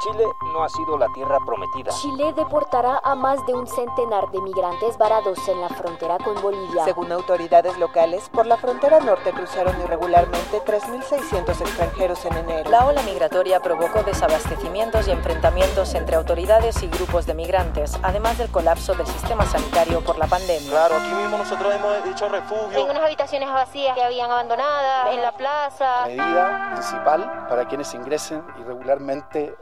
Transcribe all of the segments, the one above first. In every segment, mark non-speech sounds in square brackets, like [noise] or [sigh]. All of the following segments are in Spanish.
Chile no ha sido la tierra prometida. Chile deportará a más de un centenar de migrantes varados en la frontera con Bolivia. Según autoridades locales, por la frontera norte cruzaron irregularmente 3.600 extranjeros en enero. La ola migratoria provocó desabastecimientos y enfrentamientos entre autoridades y grupos de migrantes, además del colapso del sistema sanitario por la pandemia. Claro, aquí mismo nosotros hemos hecho refugio. En unas habitaciones vacías que habían abandonadas, en la plaza. La medida principal para quienes ingresen irregularmente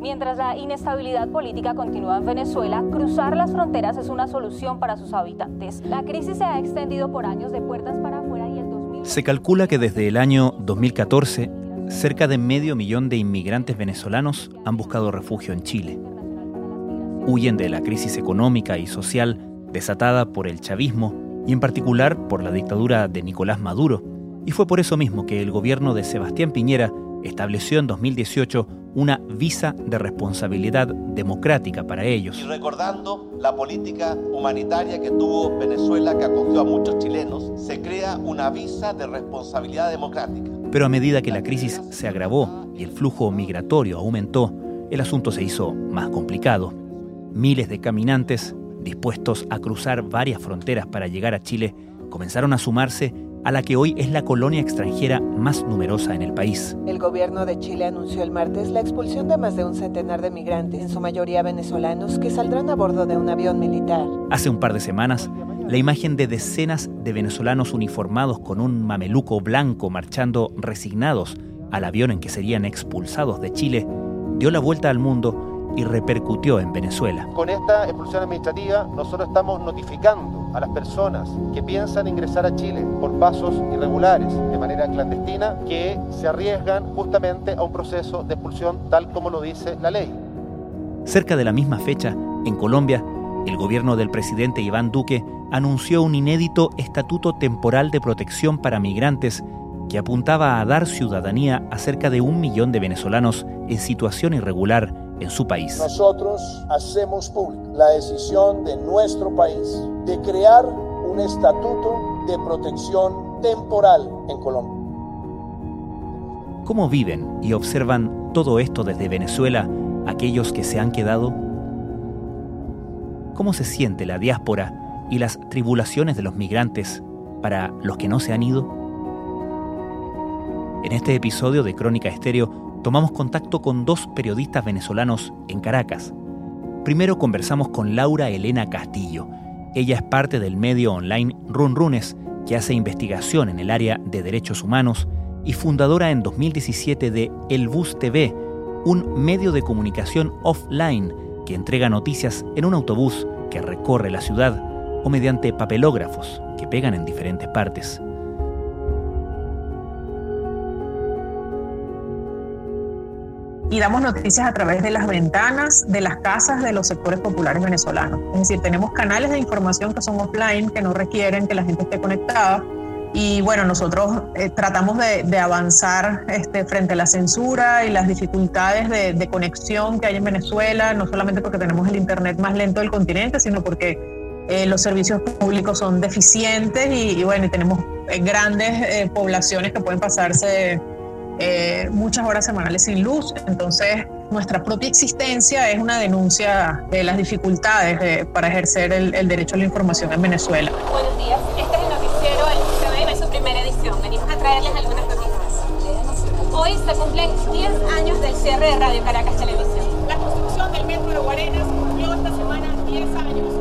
Mientras la inestabilidad política continúa en Venezuela, cruzar las fronteras es una solución para sus habitantes. La crisis se ha extendido por años de puertas para afuera y el 2000... Se calcula que desde el año 2014, cerca de medio millón de inmigrantes venezolanos han buscado refugio en Chile. Huyen de la crisis económica y social desatada por el chavismo y en particular por la dictadura de Nicolás Maduro. Y fue por eso mismo que el gobierno de Sebastián Piñera estableció en 2018 una visa de responsabilidad democrática para ellos. Y recordando la política humanitaria que tuvo Venezuela, que acogió a muchos chilenos, se crea una visa de responsabilidad democrática. Pero a medida que la crisis se agravó y el flujo migratorio aumentó, el asunto se hizo más complicado. Miles de caminantes, dispuestos a cruzar varias fronteras para llegar a Chile, comenzaron a sumarse a la que hoy es la colonia extranjera más numerosa en el país. El gobierno de Chile anunció el martes la expulsión de más de un centenar de migrantes, en su mayoría venezolanos, que saldrán a bordo de un avión militar. Hace un par de semanas, la imagen de decenas de venezolanos uniformados con un mameluco blanco marchando resignados al avión en que serían expulsados de Chile dio la vuelta al mundo y repercutió en Venezuela. Con esta expulsión administrativa nosotros estamos notificando a las personas que piensan ingresar a Chile por pasos irregulares de manera clandestina que se arriesgan justamente a un proceso de expulsión tal como lo dice la ley. Cerca de la misma fecha, en Colombia, el gobierno del presidente Iván Duque anunció un inédito estatuto temporal de protección para migrantes que apuntaba a dar ciudadanía a cerca de un millón de venezolanos en situación irregular en su país. Nosotros hacemos pública la decisión de nuestro país de crear un estatuto de protección temporal en Colombia. ¿Cómo viven y observan todo esto desde Venezuela aquellos que se han quedado? ¿Cómo se siente la diáspora y las tribulaciones de los migrantes para los que no se han ido? En este episodio de Crónica Estéreo tomamos contacto con dos periodistas venezolanos en Caracas. Primero conversamos con Laura Elena Castillo. Ella es parte del medio online Run Runes, que hace investigación en el área de derechos humanos y fundadora en 2017 de El Bus TV, un medio de comunicación offline que entrega noticias en un autobús que recorre la ciudad o mediante papelógrafos que pegan en diferentes partes. Y damos noticias a través de las ventanas de las casas de los sectores populares venezolanos. Es decir, tenemos canales de información que son offline, que no requieren que la gente esté conectada. Y bueno, nosotros eh, tratamos de, de avanzar este, frente a la censura y las dificultades de, de, conexión que hay en Venezuela, no solamente porque tenemos el Internet más lento del continente, sino porque eh, los servicios públicos son deficientes y, y bueno, y tenemos eh, grandes eh, poblaciones que pueden pasarse eh, muchas horas semanales sin luz. Entonces, nuestra propia existencia es una denuncia de las dificultades de, para ejercer el, el, derecho a la información en Venezuela. Buenos días, este es el noticiero El CBM, su primera edición. Venimos a traerles algunas noticias. Hoy se cumplen 10 años del cierre de Radio Caracas Televisión. La construcción del metro de Guarenas cumplió esta semana 10 años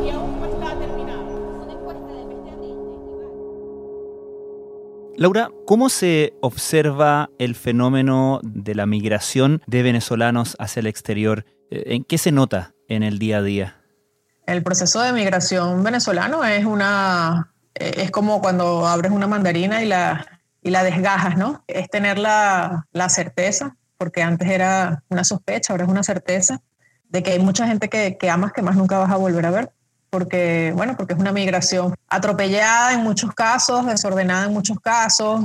Laura, ¿cómo se observa el fenómeno de la migración de venezolanos hacia el exterior? ¿En qué se nota en el día a día? El proceso de migración venezolano es una es como cuando abres una mandarina y la, y la desgajas, ¿no? Es tener la, la certeza, porque antes era una sospecha, ahora es una certeza, de que hay mucha gente que, que amas que más nunca vas a volver a ver, porque, bueno, porque es una migración atropellada en muchos casos, desordenada en muchos casos,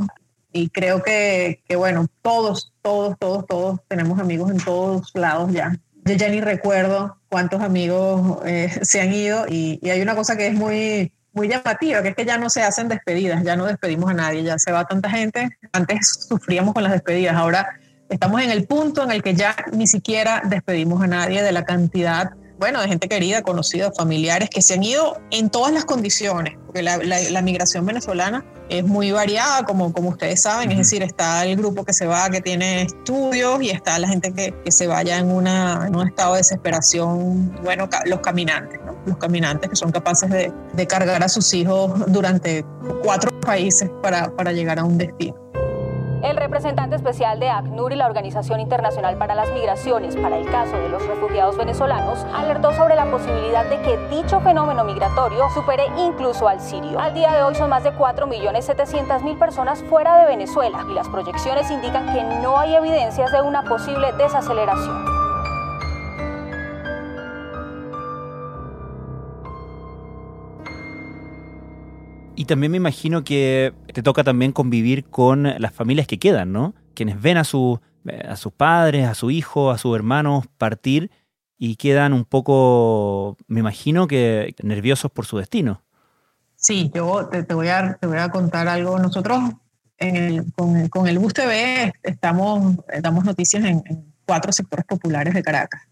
y creo que, que, bueno, todos, todos, todos, todos tenemos amigos en todos lados ya. Yo ya ni recuerdo cuántos amigos eh, [laughs] se han ido y, y, hay una cosa que es muy, muy llamativa, que es que ya no se hacen despedidas, ya no despedimos a nadie, ya se va tanta gente. Antes sufríamos con las despedidas, ahora estamos en el punto en el que ya ni siquiera despedimos a nadie de la cantidad bueno, de gente querida, conocida, familiares que se han ido en todas las condiciones, porque la, la, migración venezolana es muy variada, como, como ustedes saben, es decir, está el grupo que se va, que tiene estudios, y está la gente que, que se vaya en, una, en un estado de desesperación, bueno, los caminantes, ¿no? los caminantes que son capaces de, de cargar a sus hijos durante cuatro países para, para llegar a un destino. El representante especial de ACNUR y la Organización Internacional para las Migraciones para el caso de los refugiados venezolanos alertó sobre la posibilidad de que dicho fenómeno migratorio supere incluso al sirio. Al día de hoy son más de 4.700.000 personas fuera de Venezuela y las proyecciones indican que no hay evidencias de una posible desaceleración. Y también me imagino que te toca también convivir con las familias que quedan, ¿no? Quienes ven a, su, a sus padres, a su hijo, a sus hermanos partir y quedan un poco, me imagino que nerviosos por su destino. Sí, yo te, voy, a, te voy a contar algo. Nosotros con, con, el Bus TV estamos, damos noticias en cuatro sectores populares de Caracas.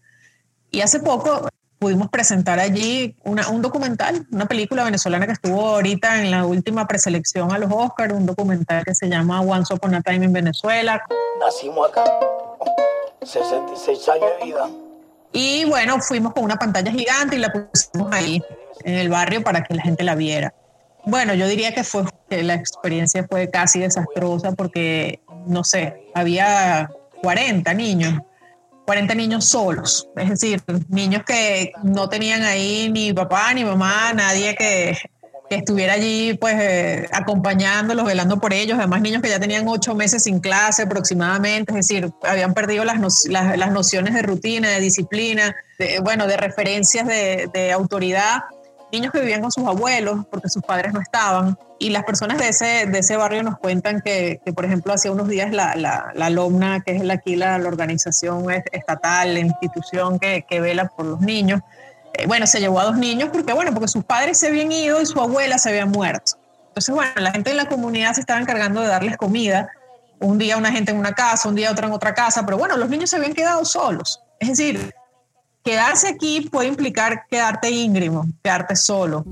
Y hace poco pudimos presentar allí una, un documental, una película venezolana que estuvo ahorita en la última preselección a los Oscars, un documental que se llama Once Upon a Time en Venezuela. Nacimos acá, 66 años de vida. Y bueno, fuimos con una pantalla gigante y la pusimos ahí en el barrio para que la gente la viera. Bueno, yo diría que fue que la experiencia fue casi desastrosa porque no sé, había 40 niños 40 niños solos, es decir, niños que no tenían ahí ni papá ni mamá, nadie que, estuviera allí pues eh, acompañándolos, velando por ellos, además niños que ya tenían ocho meses sin clase aproximadamente, es decir, habían perdido las, las, nociones de rutina, de disciplina, bueno, de referencias de, de autoridad niños que vivían con sus abuelos porque sus padres no estaban. Y las personas de ese, de ese barrio nos cuentan que, que por ejemplo, hace unos días la, la, la LOMNA, que es la, aquí la, la organización estatal, la institución que, que vela por los niños, eh, bueno, se llevó a dos niños porque, bueno, porque sus padres se habían ido y su abuela se había muerto. Entonces, bueno, la gente en la comunidad se estaba encargando de darles comida. Un día una gente en una casa, un día otra en otra casa, pero bueno, los niños se habían quedado solos. Es decir, Quedarse aquí puede implicar quedarte íngrimo, quedarte solo.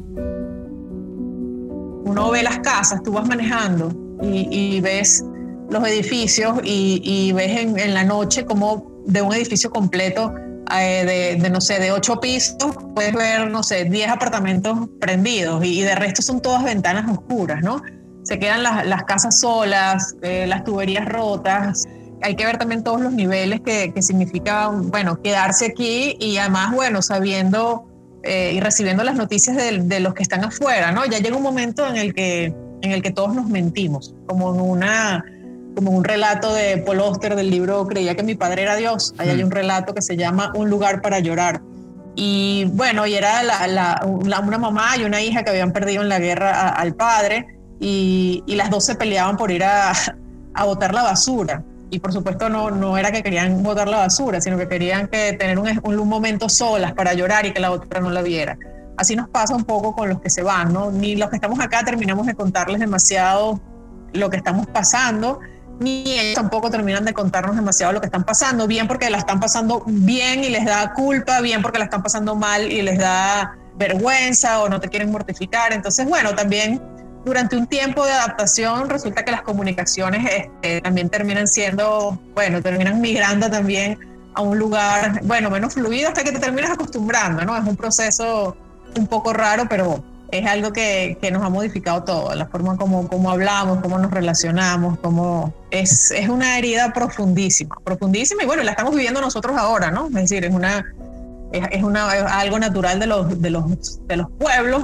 Uno ve las casas, tú vas manejando y, ves los edificios y, ves en, la noche como de un edificio completo eh, de, no sé, de ocho pisos, puedes ver, no sé, diez apartamentos prendidos y, de resto son todas ventanas oscuras, ¿no? Se quedan las, casas solas, eh, las tuberías rotas, hay que ver también todos los niveles que, que significa, bueno, quedarse aquí y además, bueno, sabiendo eh, y recibiendo las noticias de, de, los que están afuera, ¿no? Ya llega un momento en el que, en el que todos nos mentimos, como en una como un relato de Paul Oster del libro Creía que mi padre era Dios. Ahí hay mm. un relato que se llama Un lugar para llorar. Y bueno, y era la, la, una mamá y una hija que habían perdido en la guerra al padre y, y, las dos se peleaban por ir a, [laughs] a botar la basura y por supuesto no, no era que querían botar la basura, sino que querían que tener un, un, momento solas para llorar y que la otra no la viera. Así nos pasa un poco con los que se van, ¿no? Ni los que estamos acá terminamos de contarles demasiado lo que estamos pasando, ni ellos tampoco terminan de contarnos demasiado lo que están pasando, bien porque la están pasando bien y les da culpa, bien porque la están pasando mal y les da vergüenza o no te quieren mortificar. Entonces, bueno, también durante un tiempo de adaptación resulta que las comunicaciones este, también terminan siendo, bueno, terminan migrando también a un lugar, bueno, menos fluido hasta que te terminas acostumbrando, ¿no? Es un proceso un poco raro, pero es algo que, que nos ha modificado todo, la forma como, como hablamos, cómo nos relacionamos, cómo es, es una herida profundísima, profundísima y bueno, la estamos viviendo nosotros ahora, ¿no? Es decir, es una... Es, es una, es algo natural de los, de, los, de los pueblos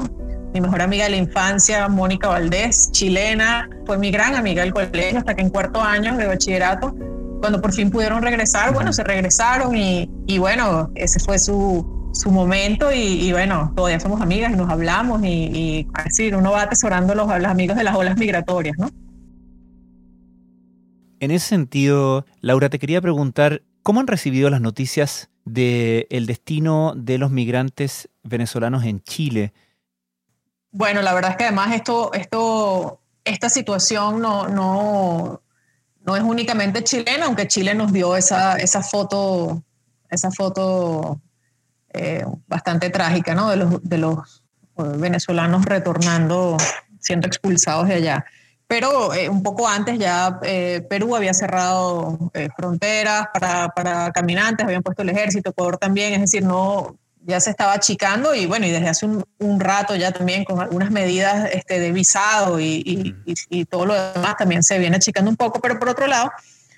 mi mejor amiga de la infancia, Mónica Valdés, chilena, fue mi gran amiga del colegio hasta que en cuarto año de bachillerato cuando por fin pudieron regresar, bueno, se regresaron y, y bueno, ese fue su, su momento y, bueno, todavía somos amigas y nos hablamos y, y decir, uno va atesorando los, los amigos de las olas migratorias, ¿no? En ese sentido, Laura, te quería preguntar, ¿cómo han recibido las noticias del el destino de los migrantes venezolanos en Chile? Bueno, la verdad es que además esto, esto, esta situación no, no, no es únicamente chilena, aunque Chile nos dio esa, esa foto, esa foto eh, bastante trágica, ¿no? De los, de los eh, venezolanos retornando, siendo expulsados de allá. Pero eh, un poco antes ya Perú había cerrado fronteras para, para, caminantes, habían puesto el ejército, Ecuador también, es decir, no, ya se estaba achicando y bueno, y desde hace un, rato ya también con algunas medidas este, de visado y, y, todo lo demás también se viene achicando un poco, pero por otro lado,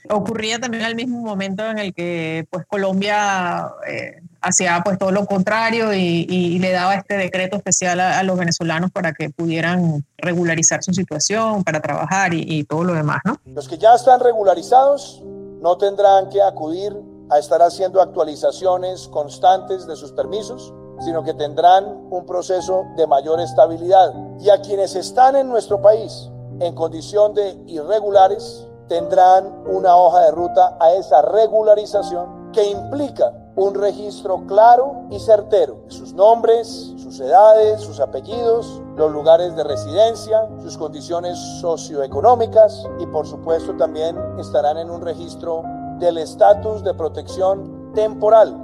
ocurría también al mismo momento en el que pues Colombia eh, hacía pues todo lo contrario y, le daba este decreto especial a, los venezolanos para que pudieran regularizar su situación, para trabajar y, todo lo demás, ¿no? Los que ya están regularizados no tendrán que acudir a estar haciendo actualizaciones constantes de sus permisos, sino que tendrán un proceso de mayor estabilidad. Y a quienes están en nuestro país en condición de irregulares, tendrán una hoja de ruta a esa regularización que implica un registro claro y certero de sus nombres, sus edades, sus apellidos, los lugares de residencia, sus condiciones socioeconómicas y por supuesto también estarán en un registro del estatus de protección temporal.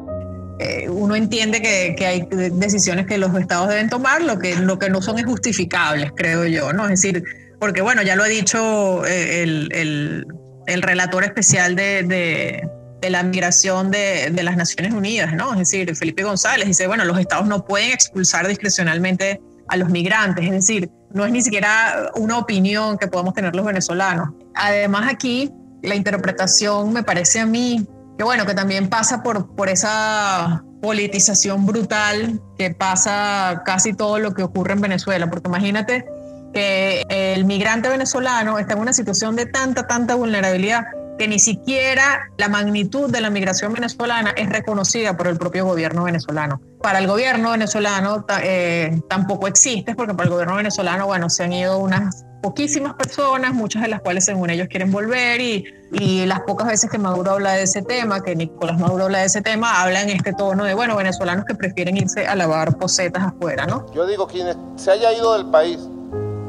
Eh, uno entiende que, que, hay decisiones que los estados deben tomar, lo que, lo que no son es justificables, creo yo, ¿no? Es decir, porque bueno, ya lo ha dicho eh, el, el, el, relator especial de, de, de la migración de, de, las Naciones Unidas, ¿no? Es decir, Felipe González dice, bueno, los estados no pueden expulsar discrecionalmente a los migrantes, es decir, no es ni siquiera una opinión que podamos tener los venezolanos. Además aquí la interpretación me parece a mí que bueno, que también pasa por, por esa politización brutal que pasa casi todo lo que ocurre en Venezuela, porque imagínate que el migrante venezolano está en una situación de tanta, tanta vulnerabilidad que ni siquiera la magnitud de la migración venezolana es reconocida por el propio gobierno venezolano. Para el gobierno venezolano eh, tampoco existe, porque para el gobierno venezolano, bueno, se han ido unas poquísimas personas, muchas de las cuales según ellos quieren volver y, y, las pocas veces que Maduro habla de ese tema, que Nicolás Maduro habla de ese tema, habla en este tono de, bueno, venezolanos que prefieren irse a lavar posetas afuera, ¿no? Yo digo, quien se haya ido del país,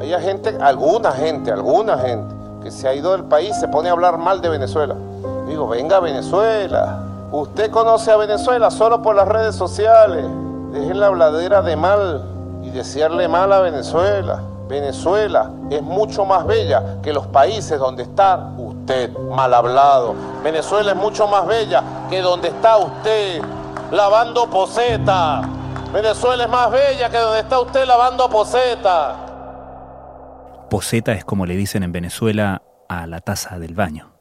hay gente, alguna gente, alguna gente que se ha ido del país se pone a hablar mal de Venezuela. Digo, venga Venezuela, usted conoce a Venezuela solo por las redes sociales, dejen la habladera de mal y desearle mal a Venezuela. Venezuela es mucho más bella que los países donde está usted mal hablado. Venezuela es mucho más bella que donde está usted lavando poseta. Venezuela es más bella que donde está usted lavando poseta. Poseta es como le dicen en Venezuela a la taza del baño.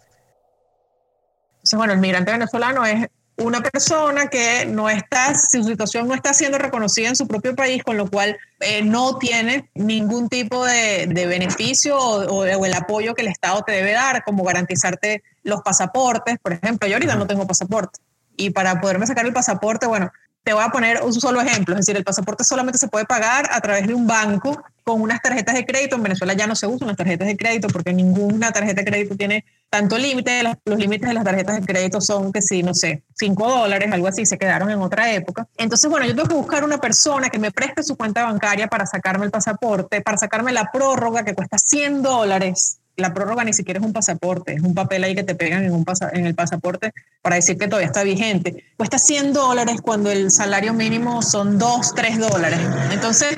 Entonces, bueno, el migrante venezolano es una persona que no está, su situación no está siendo reconocida en su propio país, con lo cual eh, no tiene ningún tipo de, beneficio o, el apoyo que el Estado te debe dar, como garantizarte los pasaportes. Por ejemplo, yo ahorita no tengo pasaporte. Y para poderme sacar el pasaporte, bueno, te voy a poner un solo ejemplo, es decir, el pasaporte solamente se puede pagar a través de un banco con unas tarjetas de crédito. En Venezuela ya no se usan las tarjetas de crédito porque ninguna tarjeta de crédito tiene tanto límite. Los límites de las tarjetas de crédito son que sí, no sé, 5 dólares, algo así, se quedaron en otra época. Entonces, bueno, yo tengo que buscar una persona que me preste su cuenta bancaria para sacarme el pasaporte, para sacarme la prórroga que cuesta 100 dólares la prórroga ni siquiera es un pasaporte, es un papel ahí que te pegan en, un en el pasaporte para decir que todavía está vigente. Cuesta 100 dólares cuando el salario mínimo son 2, 3 dólares. Entonces,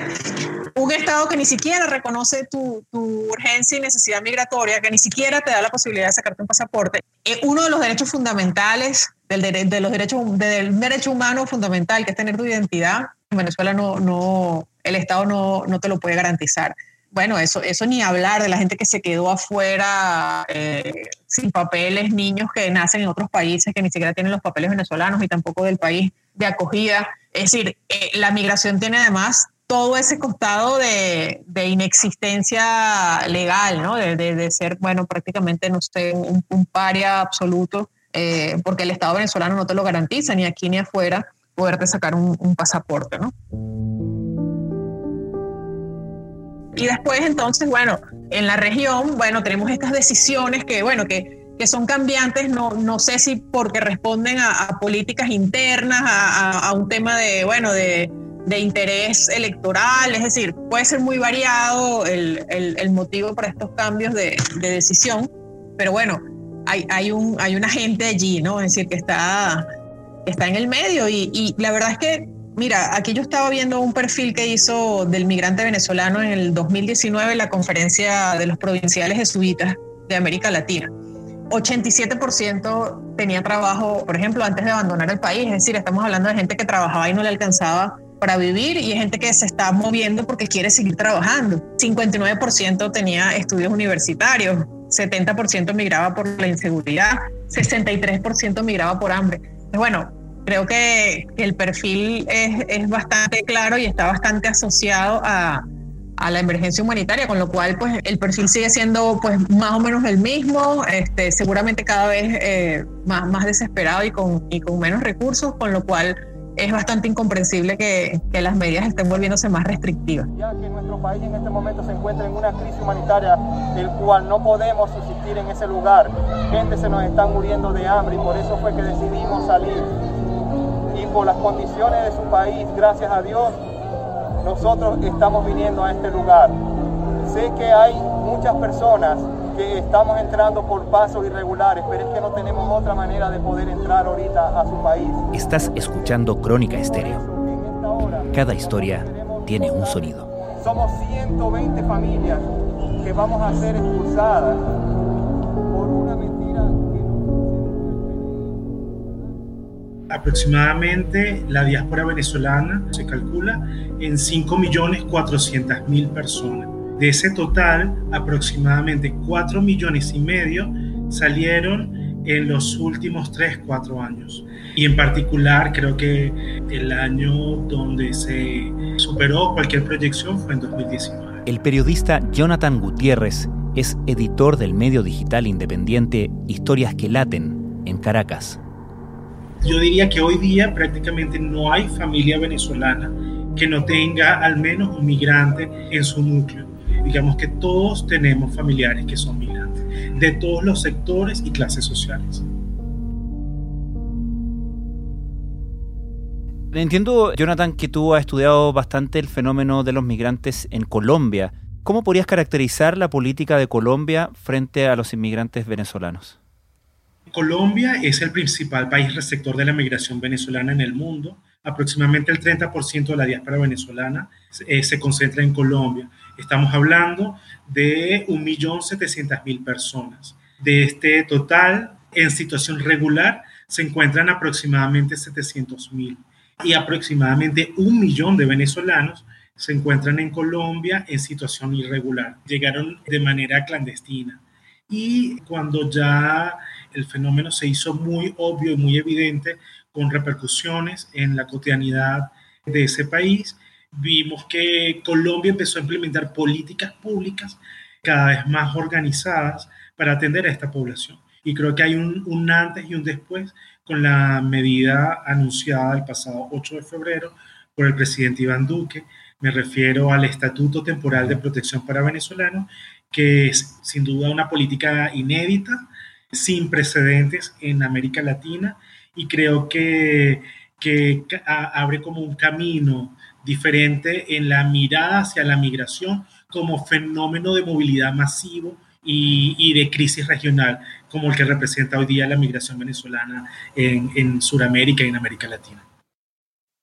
un Estado que ni siquiera reconoce tu, tu urgencia y necesidad migratoria, que ni siquiera te da la posibilidad de sacarte un pasaporte, es uno de los derechos fundamentales, del de los derechos, del derecho humano fundamental, que es tener tu identidad, en Venezuela no, no, el Estado no, no te lo puede garantizar bueno, eso, eso ni hablar de la gente que se quedó afuera eh, sin papeles, niños que nacen en otros países que ni siquiera tienen los papeles venezolanos y tampoco del país de acogida. Es decir, eh, la migración tiene además todo ese costado de, inexistencia legal, ¿no? De, ser, bueno, prácticamente, no sé, un, un paria absoluto, eh, porque el Estado venezolano no te lo garantiza, ni aquí ni afuera, poderte sacar un, un pasaporte, ¿no? Y después, entonces, bueno, en la región, bueno, tenemos estas decisiones que, bueno, que que son cambiantes, no, no sé si porque responden a, políticas internas, a, un tema de, bueno, de, de, interés electoral, es decir, puede ser muy variado el, el, motivo para estos cambios de, de, decisión, pero bueno, hay, hay, un, hay una gente allí, ¿no? Es decir, que está, está en el medio. Y, y la verdad es que, mira, aquí yo estaba viendo un perfil que hizo del migrante venezolano en el 2019 en la conferencia de los provinciales jesuitas de América Latina 87% tenía trabajo, por ejemplo, antes de abandonar el país. Es decir, estamos hablando de gente que trabajaba y no le alcanzaba para vivir y gente que se está moviendo porque quiere seguir trabajando. 59% tenía estudios universitarios, 70% migraba por la inseguridad, 63% migraba por hambre. Bueno, creo que el perfil es, es bastante claro y está bastante asociado a, a la emergencia humanitaria, con lo cual pues el perfil sigue siendo pues más o menos el mismo, este, seguramente cada vez eh, más, más desesperado y con, y con menos recursos, con lo cual es bastante incomprensible que, que, las medidas estén volviéndose más restrictivas. Ya que nuestro país en este momento se encuentra en una crisis humanitaria, el cual no podemos insistir en ese lugar, gente se nos está muriendo de hambre y por eso fue que decidimos salir. Por las condiciones de su país, gracias a Dios, nosotros estamos viniendo a este lugar. Sé que hay muchas personas que estamos entrando por pasos irregulares, pero es que no tenemos otra manera de poder entrar ahorita a su país. Estás escuchando Crónica Estéreo. Cada historia tiene un sonido. Somos 120 familias que vamos a ser expulsadas aproximadamente la diáspora venezolana se calcula en 5.400.000 personas. De ese total, aproximadamente 4 millones y medio salieron en los últimos 3, 4 años. Y en particular, creo que el año donde se superó cualquier proyección fue en 2019. El periodista Jonathan Gutiérrez es editor del medio digital independiente Historias que Laten en Caracas yo diría que hoy día prácticamente no hay familia venezolana que no tenga al menos un migrante en su núcleo. Digamos que todos tenemos familiares que son migrantes, de todos los sectores y clases sociales. Entiendo, Jonathan, que tú has estudiado bastante el fenómeno de los migrantes en Colombia. ¿Cómo podrías caracterizar la política de Colombia frente a los inmigrantes venezolanos? Colombia es el principal país receptor de la migración venezolana en el mundo. Aproximadamente el 30% de la diáspora venezolana eh, se concentra en Colombia. Estamos hablando de 1.700.000 personas. De este total, en situación regular, se encuentran aproximadamente 700.000 y aproximadamente un millón de venezolanos se encuentran en Colombia en situación irregular. Llegaron de manera clandestina. Y cuando ya el fenómeno se hizo muy obvio y muy evidente con repercusiones en la cotidianidad de ese país. Vimos que Colombia empezó a implementar políticas públicas cada vez más organizadas para atender a esta población. Y creo que hay un, antes y un después con la medida anunciada el pasado 8 de febrero por el presidente Iván Duque. Me refiero al Estatuto Temporal de Protección para Venezolanos, que es sin duda una política inédita, sin precedentes en América Latina y creo que, que abre como un camino diferente en la mirada hacia la migración como fenómeno de movilidad masivo y, y, de crisis regional, como el que representa hoy día la migración venezolana en, en Sudamérica y en América Latina.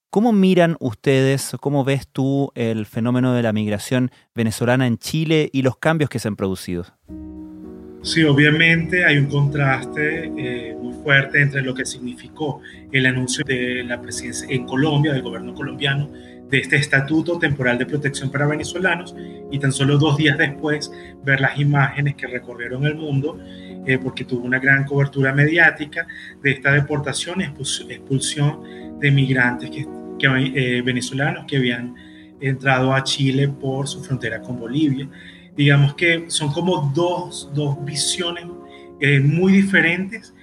¿Cómo miran ustedes, cómo ves tú el fenómeno de la migración venezolana en Chile y los cambios que se han producido? Sí, obviamente hay un contraste eh, muy fuerte entre lo que significó el anuncio de la presidencia en Colombia, del gobierno colombiano, de este estatuto temporal de protección para venezolanos y tan solo dos días después ver las imágenes que recorrieron el mundo eh, porque tuvo una gran cobertura mediática de esta deportación, expulsión de migrantes que, eh, venezolanos que habían entrado a Chile por su frontera con Bolivia. Digamos que son como dos, dos visiones eh, muy diferentes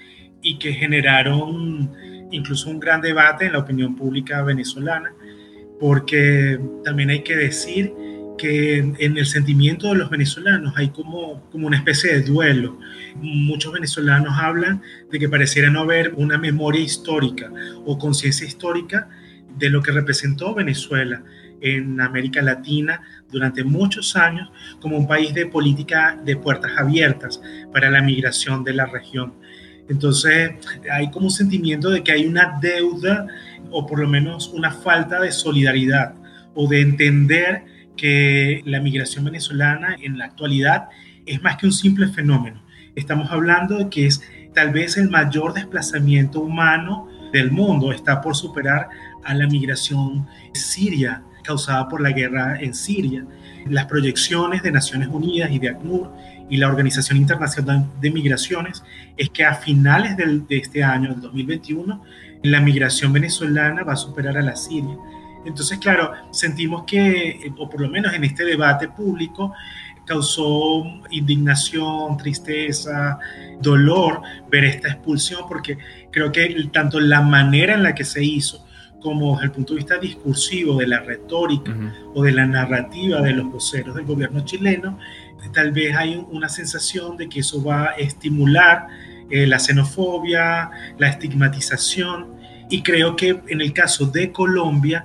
y que generaron incluso un gran debate en la opinión pública venezolana, porque también hay que decir que en el sentimiento de los venezolanos hay como, como una especie de duelo. Muchos venezolanos hablan de que pareciera no haber una memoria histórica o conciencia histórica de lo que representó Venezuela en América Latina durante muchos años como un país de política de puertas abiertas para la migración de la región. Entonces hay como un sentimiento de que hay una deuda o por lo menos una falta de solidaridad o de entender que la migración venezolana en la actualidad es más que un simple fenómeno. Estamos hablando de que es tal vez el mayor desplazamiento humano del mundo. Está por superar a la migración siria causada por la guerra en Siria. Las proyecciones de Naciones Unidas y de ACNUR y la Organización Internacional de Migraciones es que a finales de este año, del 2021, la migración venezolana va a superar a la siria. Entonces, claro, sentimos que, o por lo menos en este debate público, causó indignación, tristeza, dolor ver esta expulsión, porque creo que tanto la manera en la que se hizo, como desde el punto de vista discursivo de la retórica o de la narrativa de los voceros del gobierno chileno, tal vez hay una sensación de que eso va a estimular eh, la xenofobia, la estigmatización, y creo que en el caso de Colombia,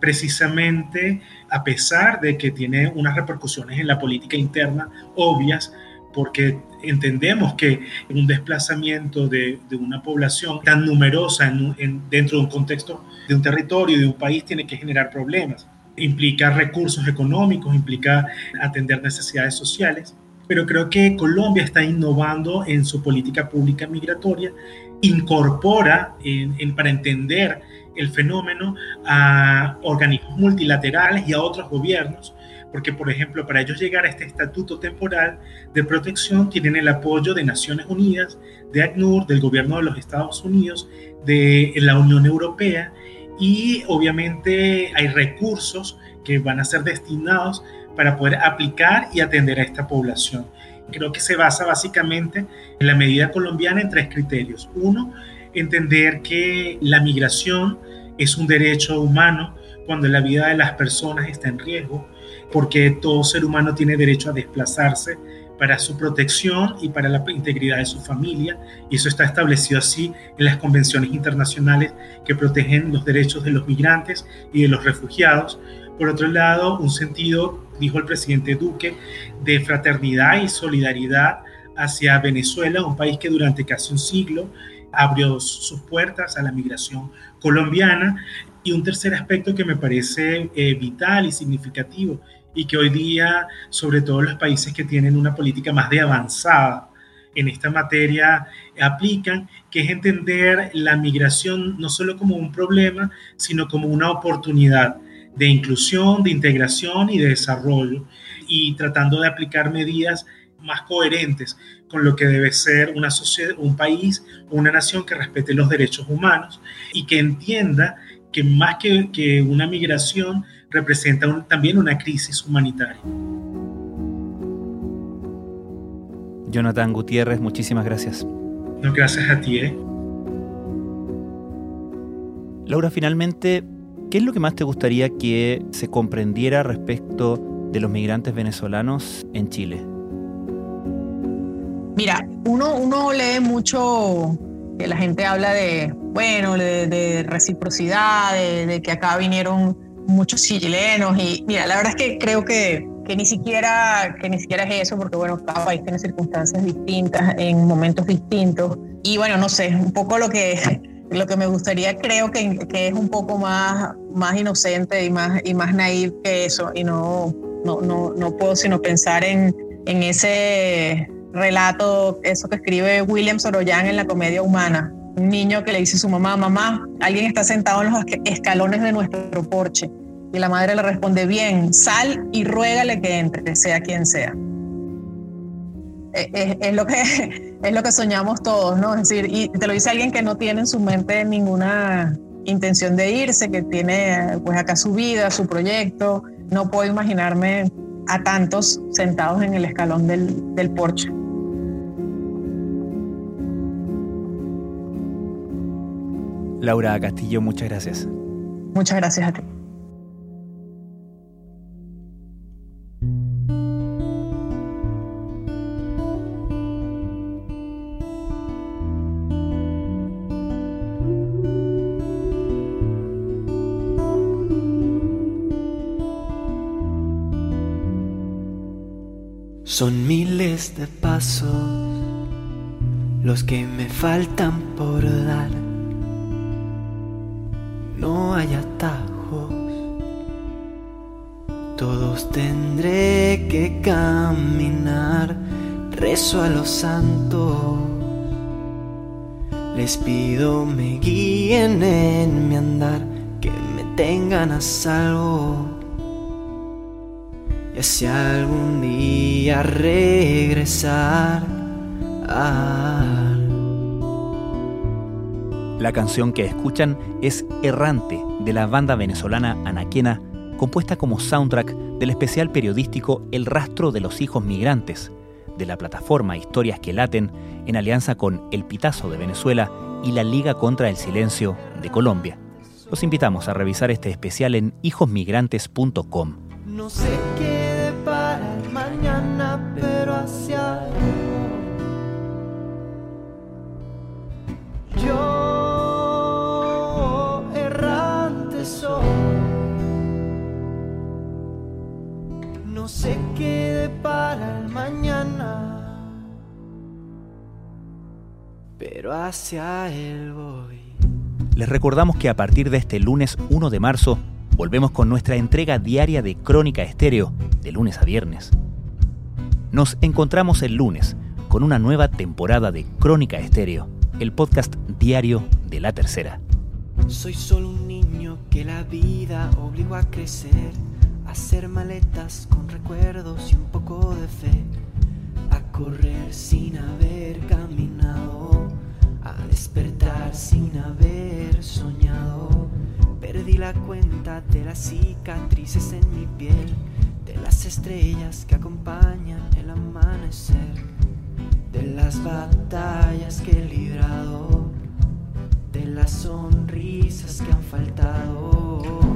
precisamente a pesar de que tiene unas repercusiones en la política interna obvias, porque entendemos que un desplazamiento de, una población tan numerosa dentro de un contexto de un territorio, de un país, tiene que generar problemas. Implica recursos económicos, implica atender necesidades sociales, pero creo que Colombia está innovando en su política pública migratoria, incorpora para entender el fenómeno a organismos multilaterales y a otros gobiernos, porque por ejemplo para ellos llegar a este estatuto temporal de protección tienen el apoyo de Naciones Unidas, de ACNUR, del gobierno de los Estados Unidos, de la Unión Europea y obviamente hay recursos que van a ser destinados para poder aplicar y atender a esta población. Creo que se basa básicamente en la medida colombiana en tres criterios. Uno, entender que la migración es un derecho humano cuando la vida de las personas está en riesgo, porque todo ser humano tiene derecho a desplazarse para su protección y para la integridad de su familia, y eso está establecido así en las convenciones internacionales que protegen los derechos de los migrantes y de los refugiados. Por otro lado, un sentido, dijo el presidente Duque, de fraternidad y solidaridad hacia Venezuela, un país que durante casi un siglo abrió sus puertas a la migración colombiana. Y un tercer aspecto que me parece eh, vital y significativo y que hoy día, sobre todo los países que tienen una política más de avanzada en esta materia, aplican, que es entender la migración no solo como un problema, sino como una oportunidad de inclusión, de integración y de desarrollo, y tratando de aplicar medidas más coherentes con lo que debe ser una sociedad, un país una nación que respete los derechos humanos y que entienda que más que, que una migración representa también una crisis humanitaria. Jonathan Gutiérrez, muchísimas gracias. No, gracias a ti. ¿eh? Laura, finalmente, ¿qué es lo que más te gustaría que se comprendiera respecto de los migrantes venezolanos en Chile? Mira, uno, uno lee mucho que la gente habla de, bueno, de, reciprocidad, de, que acá vinieron muchos chilenos y mira, la verdad es que creo que, que, ni siquiera, que ni siquiera es eso, porque bueno, cada país tiene circunstancias distintas en momentos distintos y bueno, no sé, un poco lo que, lo que me gustaría creo que, que es un poco más, más inocente y más, y más naive que eso y no, no, no, no puedo sino pensar en, en ese relato, eso que escribe William Soroyan en la comedia humana. Un niño que le dice a su mamá, mamá, alguien está sentado en los escalones de nuestro porche. Y la madre le responde, bien, sal y ruégale que entre, sea quien sea. E, es, lo, que, [laughs] es lo que soñamos todos, ¿no? Es decir, y te lo dice alguien que no tiene en su mente ninguna intención de irse, que tiene pues acá su vida, su proyecto, no puedo imaginarme a tantos sentados en el escalón del, del porche. Laura Castillo, muchas gracias. Muchas gracias a ti. Son miles de pasos los que me faltan por dar. Hay atajos, todos tendré que caminar. Rezo a los santos, les pido me guíen en mi andar, que me tengan a salvo y si algún día regresar La canción que escuchan es Errante de la banda venezolana Anaquena, compuesta como soundtrack del especial periodístico El rastro de los hijos migrantes, de la plataforma Historias que laten, en alianza con El Pitazo de Venezuela y la Liga contra el Silencio de Colombia. Los invitamos a revisar este especial en hijosmigrantes.com. No sé qué para mañana, pero hacia pero hacia él voy. Les recordamos que a partir de este lunes 1 de marzo volvemos con nuestra entrega diaria de Crónica Estéreo, de lunes a viernes. Nos encontramos el lunes con una nueva temporada de Crónica Estéreo, el podcast diario de la tercera. Soy solo un niño que la vida obligó a crecer, a hacer maletas con recuerdos y un poco de fe, a correr sin haber caminado, despertar sin haber soñado Perdí la cuenta de las cicatrices en mi piel, de las estrellas que acompañan el amanecer, de las batallas que he librado, de las sonrisas que han faltado.